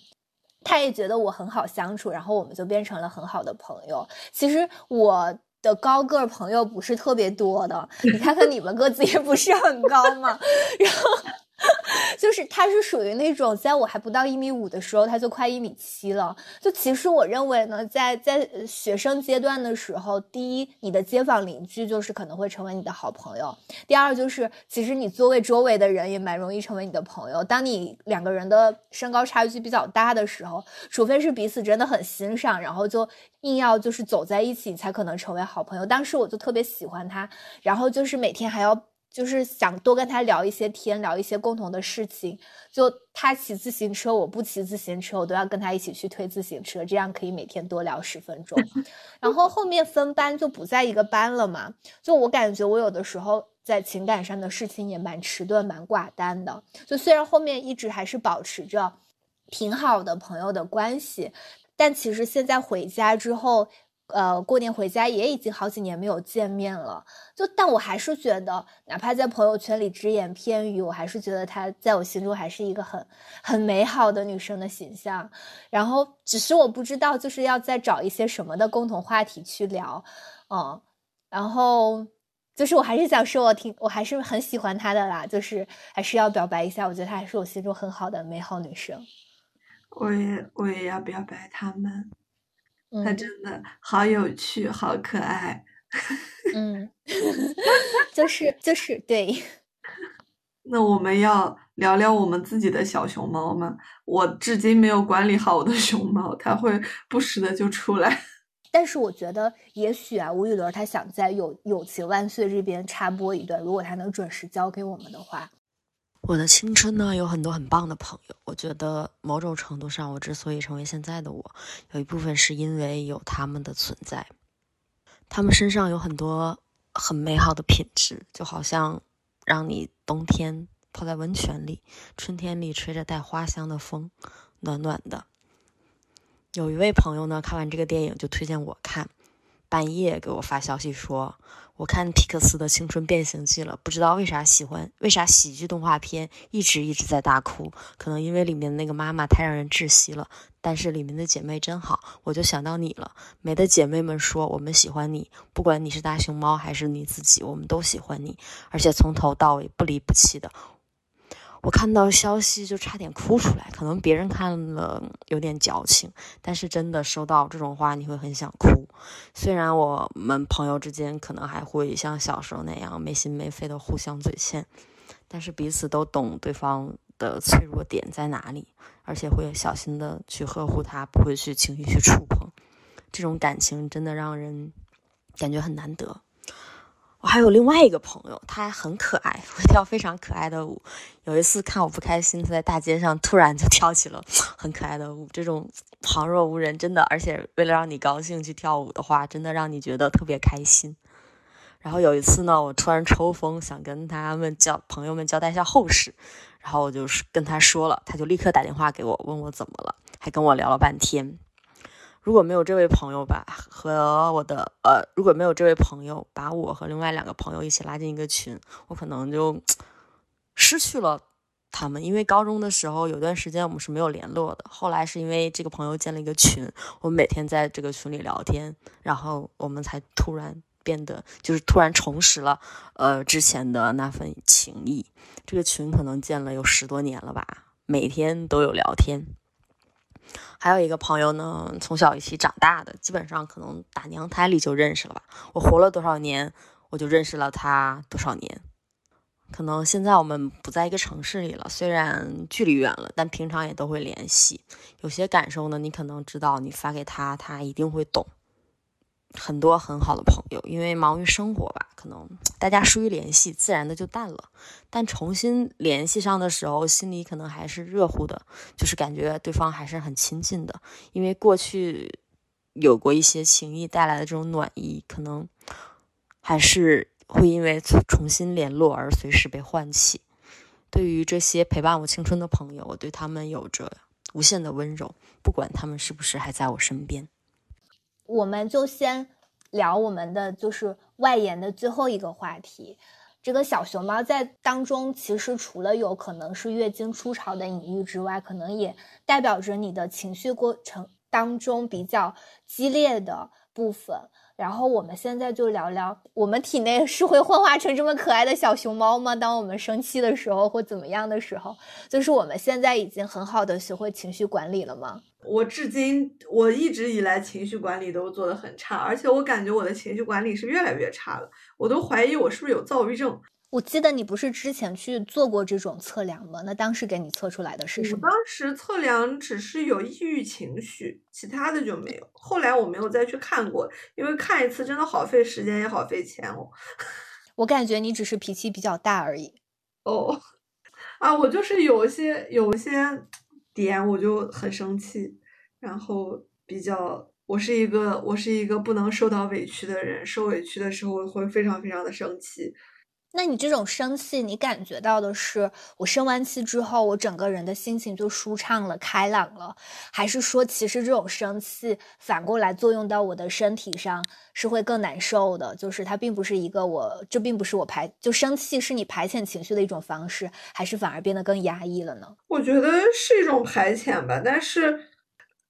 他也觉得我很好相处，然后我们就变成了很好的朋友。其实我的高个朋友不是特别多的，你看看你们个子也不是很高嘛，然后。就是他是属于那种，在我还不到一米五的时候，他就快一米七了。就其实我认为呢，在在学生阶段的时候，第一，你的街坊邻居就是可能会成为你的好朋友；第二，就是其实你座位周围的人也蛮容易成为你的朋友。当你两个人的身高差距比较大的时候，除非是彼此真的很欣赏，然后就硬要就是走在一起，才可能成为好朋友。当时我就特别喜欢他，然后就是每天还要。就是想多跟他聊一些天，聊一些共同的事情。就他骑自行车，我不骑自行车，我都要跟他一起去推自行车，这样可以每天多聊十分钟。然后后面分班就不在一个班了嘛。就我感觉我有的时候在情感上的事情也蛮迟钝、蛮寡淡的。就虽然后面一直还是保持着挺好的朋友的关系，但其实现在回家之后。呃，过年回家也已经好几年没有见面了，就但我还是觉得，哪怕在朋友圈里只言片语，我还是觉得她在我心中还是一个很很美好的女生的形象。然后，只是我不知道就是要再找一些什么的共同话题去聊，嗯，然后就是我还是想说，我挺我还是很喜欢她的啦，就是还是要表白一下，我觉得她还是我心中很好的美好女生。我也我也要表白他们，他嗯真的好有趣，好可爱。嗯，就是就是对，那我们要聊聊我们自己的小熊猫吗？我至今没有管理好我的熊猫，它会不时的就出来。但是我觉得也许啊，吴宇伦他想在友友情万岁这边插播一段，如果他能准时交给我们的话，我的青春呢，有很多很棒的朋友。我觉得某种程度上，我之所以成为现在的我，有一部分是因为有他们的存在。他们身上有很多很美好的品质，就好像让你冬天泡在温泉里，春天里吹着带花香的风，暖暖的。有一位朋友呢，看完这个电影就推荐我看，半夜给我发消息说，我看皮克斯的《青春变形记》了，不知道为啥喜欢，为啥喜剧动画片一直一直在大哭，可能因为里面那个妈妈太让人窒息了。但是里面的姐妹真好，我就想到你了。美的姐妹们说我们喜欢你，不管你是大熊猫还是你自己，我们都喜欢你，而且从头到尾不离不弃的。我看到消息就差点哭出来，可能别人看了有点矫情，但是真的收到这种话，你会很想哭。虽然我们朋友之间可能还会像小时候那样没心没肺的互相嘴欠，但是彼此都懂对方的脆弱点在哪里，而且会小心的去呵护他，不会去轻易去触碰。这种感情真的让人感觉很难得。我还有另外一个朋友，他很可爱，会跳非常可爱的舞。有一次看我不开心，他在大街上突然就跳起了很可爱的舞。这种旁若无人，真的，而且为了让你高兴去跳舞的话，真的让你觉得特别开心。然后有一次呢，我突然抽风，想跟他们交朋友们交代一下后事，然后我就是跟他说了，他就立刻打电话给我，问我怎么了，还跟我聊了半天。如果没有这位朋友吧，和我的呃，如果没有这位朋友把我和另外两个朋友一起拉进一个群，我可能就失去了他们。因为高中的时候有段时间我们是没有联络的，后来是因为这个朋友建了一个群，我们每天在这个群里聊天，然后我们才突然变得就是突然重拾了呃之前的那份情谊。这个群可能建了有十多年了吧，每天都有聊天。还有一个朋友呢，从小一起长大的，基本上可能打娘胎里就认识了吧。我活了多少年，我就认识了他多少年。可能现在我们不在一个城市里了，虽然距离远了，但平常也都会联系。有些感受呢，你可能知道，你发给他，他一定会懂。很多很好的朋友，因为忙于生活吧，可能大家疏于联系，自然的就淡了。但重新联系上的时候，心里可能还是热乎的，就是感觉对方还是很亲近的。因为过去有过一些情谊带来的这种暖意，可能还是会因为重新联络而随时被唤起。对于这些陪伴我青春的朋友，我对他们有着无限的温柔，不管他们是不是还在我身边。我们就先聊我们的就是外延的最后一个话题。这个小熊猫在当中，其实除了有可能是月经初潮的隐喻之外，可能也代表着你的情绪过程当中比较激烈的部分。然后我们现在就聊聊，我们体内是会幻化成这么可爱的小熊猫吗？当我们生气的时候或怎么样的时候，就是我们现在已经很好的学会情绪管理了吗？我至今，我一直以来情绪管理都做得很差，而且我感觉我的情绪管理是越来越差了，我都怀疑我是不是有躁郁症。我记得你不是之前去做过这种测量吗？那当时给你测出来的是什么？我当时测量只是有抑郁情绪，其他的就没有。后来我没有再去看过，因为看一次真的好费时间也好费钱哦。我感觉你只是脾气比较大而已。哦，啊，我就是有一些有一些点我就很生气，然后比较，我是一个我是一个不能受到委屈的人，受委屈的时候我会非常非常的生气。那你这种生气，你感觉到的是我生完气之后，我整个人的心情就舒畅了、开朗了，还是说其实这种生气反过来作用到我的身体上是会更难受的？就是它并不是一个我，这并不是我排，就生气是你排遣情绪的一种方式，还是反而变得更压抑了呢？我觉得是一种排遣吧，但是，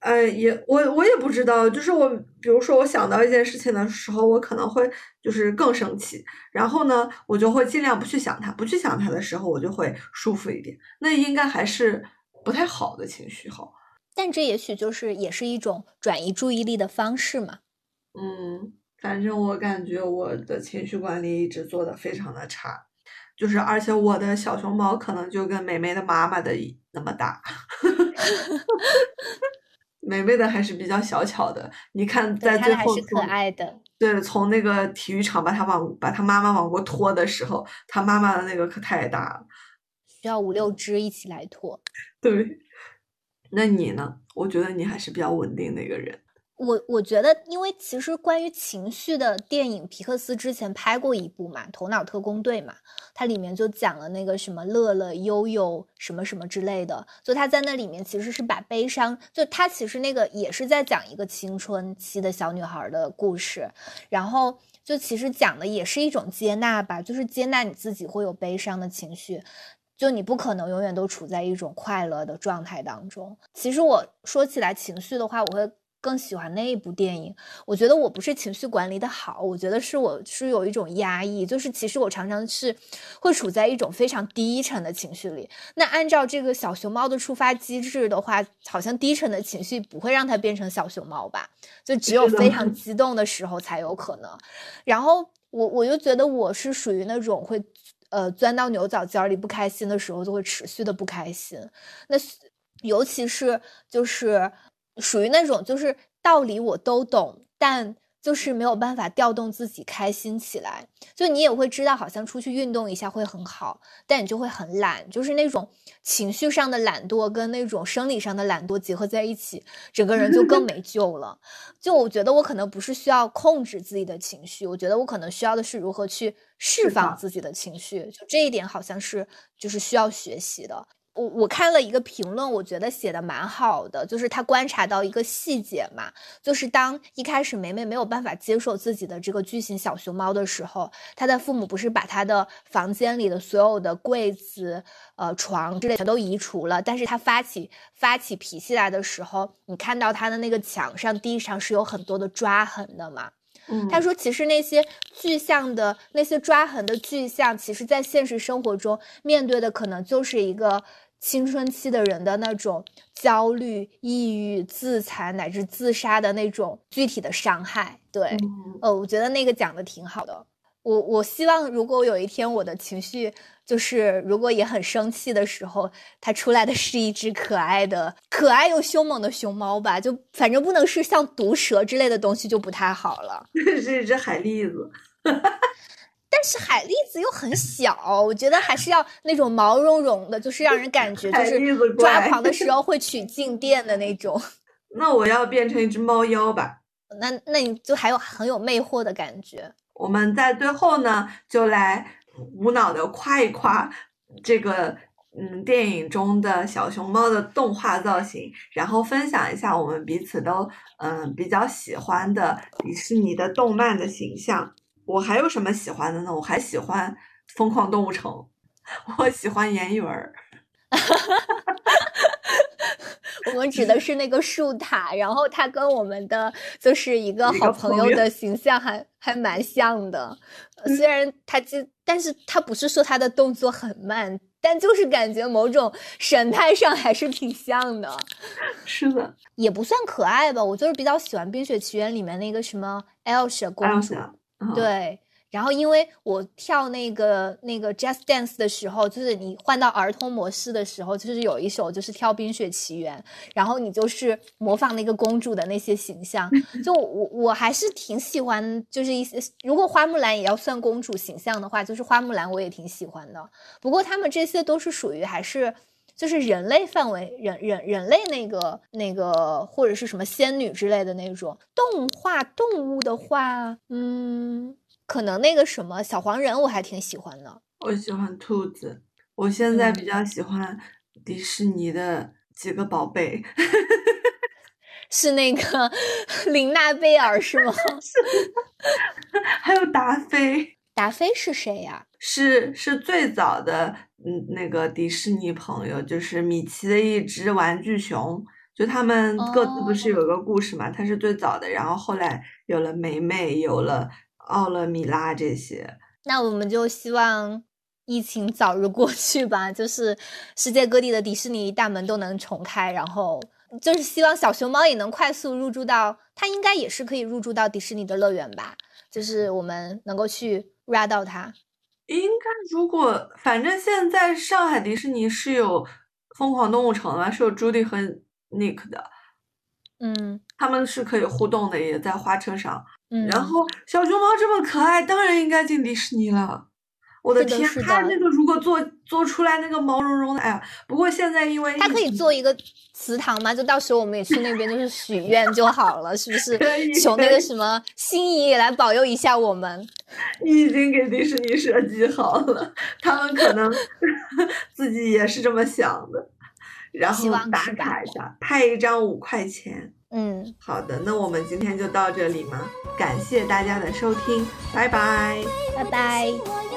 呃，也我我也不知道，就是我，比如说我想到一件事情的时候，我可能会就是更生气，然后呢，我就会尽量不去想它，不去想它的时候，我就会舒服一点。那应该还是不太好的情绪哈。但这也许就是也是一种转移注意力的方式嘛。嗯，反正我感觉我的情绪管理一直做的非常的差，就是而且我的小熊猫可能就跟梅梅的妈妈的一那么大。美味的还是比较小巧的，你看在最后还是可爱的。对，从那个体育场把他往把他妈妈往过拖的时候，他妈妈的那个可太大了，需要五六只一起来拖。对，那你呢？我觉得你还是比较稳定的一个人。我我觉得，因为其实关于情绪的电影，皮克斯之前拍过一部嘛，《头脑特工队》嘛，它里面就讲了那个什么乐乐、悠悠什么什么之类的，就他在那里面其实是把悲伤，就他其实那个也是在讲一个青春期的小女孩的故事，然后就其实讲的也是一种接纳吧，就是接纳你自己会有悲伤的情绪，就你不可能永远都处在一种快乐的状态当中。其实我说起来情绪的话，我会。更喜欢那一部电影，我觉得我不是情绪管理的好，我觉得是我是有一种压抑，就是其实我常常是会处在一种非常低沉的情绪里。那按照这个小熊猫的触发机制的话，好像低沉的情绪不会让它变成小熊猫吧？就只有非常激动的时候才有可能。然后我我就觉得我是属于那种会呃钻到牛角尖里不开心的时候就会持续的不开心。那尤其是就是。属于那种就是道理我都懂，但就是没有办法调动自己开心起来。就你也会知道，好像出去运动一下会很好，但你就会很懒，就是那种情绪上的懒惰跟那种生理上的懒惰结合在一起，整个人就更 没救了。就我觉得我可能不是需要控制自己的情绪，我觉得我可能需要的是如何去释放自己的情绪。就这一点好像是就是需要学习的。我我看了一个评论，我觉得写的蛮好的，就是他观察到一个细节嘛，就是当一开始梅梅没有办法接受自己的这个巨型小熊猫的时候，她的父母不是把她的房间里的所有的柜子、呃床之类全都移除了，但是她发起发起脾气来的时候，你看到她的那个墙上、地上是有很多的抓痕的嘛？嗯，他说其实那些具象的那些抓痕的具象，其实在现实生活中面对的可能就是一个。青春期的人的那种焦虑、抑郁、自残乃至自杀的那种具体的伤害，对，呃，我觉得那个讲的挺好的。我我希望，如果有一天我的情绪就是如果也很生气的时候，它出来的是一只可爱的、可爱又凶猛的熊猫吧，就反正不能是像毒蛇之类的东西，就不太好了。是一只海蛎子。但是海蛎子又很小，我觉得还是要那种毛茸茸的，就是让人感觉就是抓狂的时候会取静电的那种。那我要变成一只猫妖吧？那那你就还有很有魅惑的感觉。我们在最后呢，就来无脑的夸一夸这个嗯电影中的小熊猫的动画造型，然后分享一下我们彼此都嗯比较喜欢的迪士尼的动漫的形象。我还有什么喜欢的呢？我还喜欢《疯狂动物城》，我喜欢鲶鱼儿。我们指的是那个树塔，然后它跟我们的就是一个好朋友的形象还还蛮像的。虽然他就，但是他不是说他的动作很慢，但就是感觉某种神态上还是挺像的。是的，也不算可爱吧。我就是比较喜欢《冰雪奇缘》里面那个什么 Elsa 公主。对，然后因为我跳那个那个 Just Dance 的时候，就是你换到儿童模式的时候，就是有一首就是跳《冰雪奇缘》，然后你就是模仿那个公主的那些形象，就我我还是挺喜欢，就是一些如果花木兰也要算公主形象的话，就是花木兰我也挺喜欢的。不过他们这些都是属于还是就是人类范围人人人类那个那个或者是什么仙女之类的那种动画动物的话，嗯。可能那个什么小黄人我还挺喜欢的，我喜欢兔子。我现在比较喜欢迪士尼的几个宝贝，是那个 琳娜贝尔是吗？是还有达菲。达菲是谁呀？是是最早的嗯那个迪士尼朋友，就是米奇的一只玩具熊，就他们各自不是有个故事嘛？他是最早的，然后后来有了梅梅，有了奥勒米拉这些。那我们就希望疫情早日过去吧，就是世界各地的迪士尼大门都能重开，然后就是希望小熊猫也能快速入住到，它应该也是可以入住到迪士尼的乐园吧，就是我们能够去 ride 到它。应该如果反正现在上海迪士尼是有疯狂动物城了，是有朱迪和 Nick 的，嗯他们是可以互动的，也在花车上。嗯，然后小熊猫这么可爱，当然应该进迪士尼了。我的天，是的是的它那个如果做做出来那个毛茸茸的，哎呀！不过现在因为他可以做一个祠堂嘛？就到时候我们也去那边，就是许愿就好了，是不是？求那个什么心仪也来保佑一下我们。你已经给迪士尼设计好了，他们可能 自己也是这么想的。然后打卡一下，拍一张五块钱。嗯，好的，那我们今天就到这里嘛，感谢大家的收听，拜拜。拜拜。我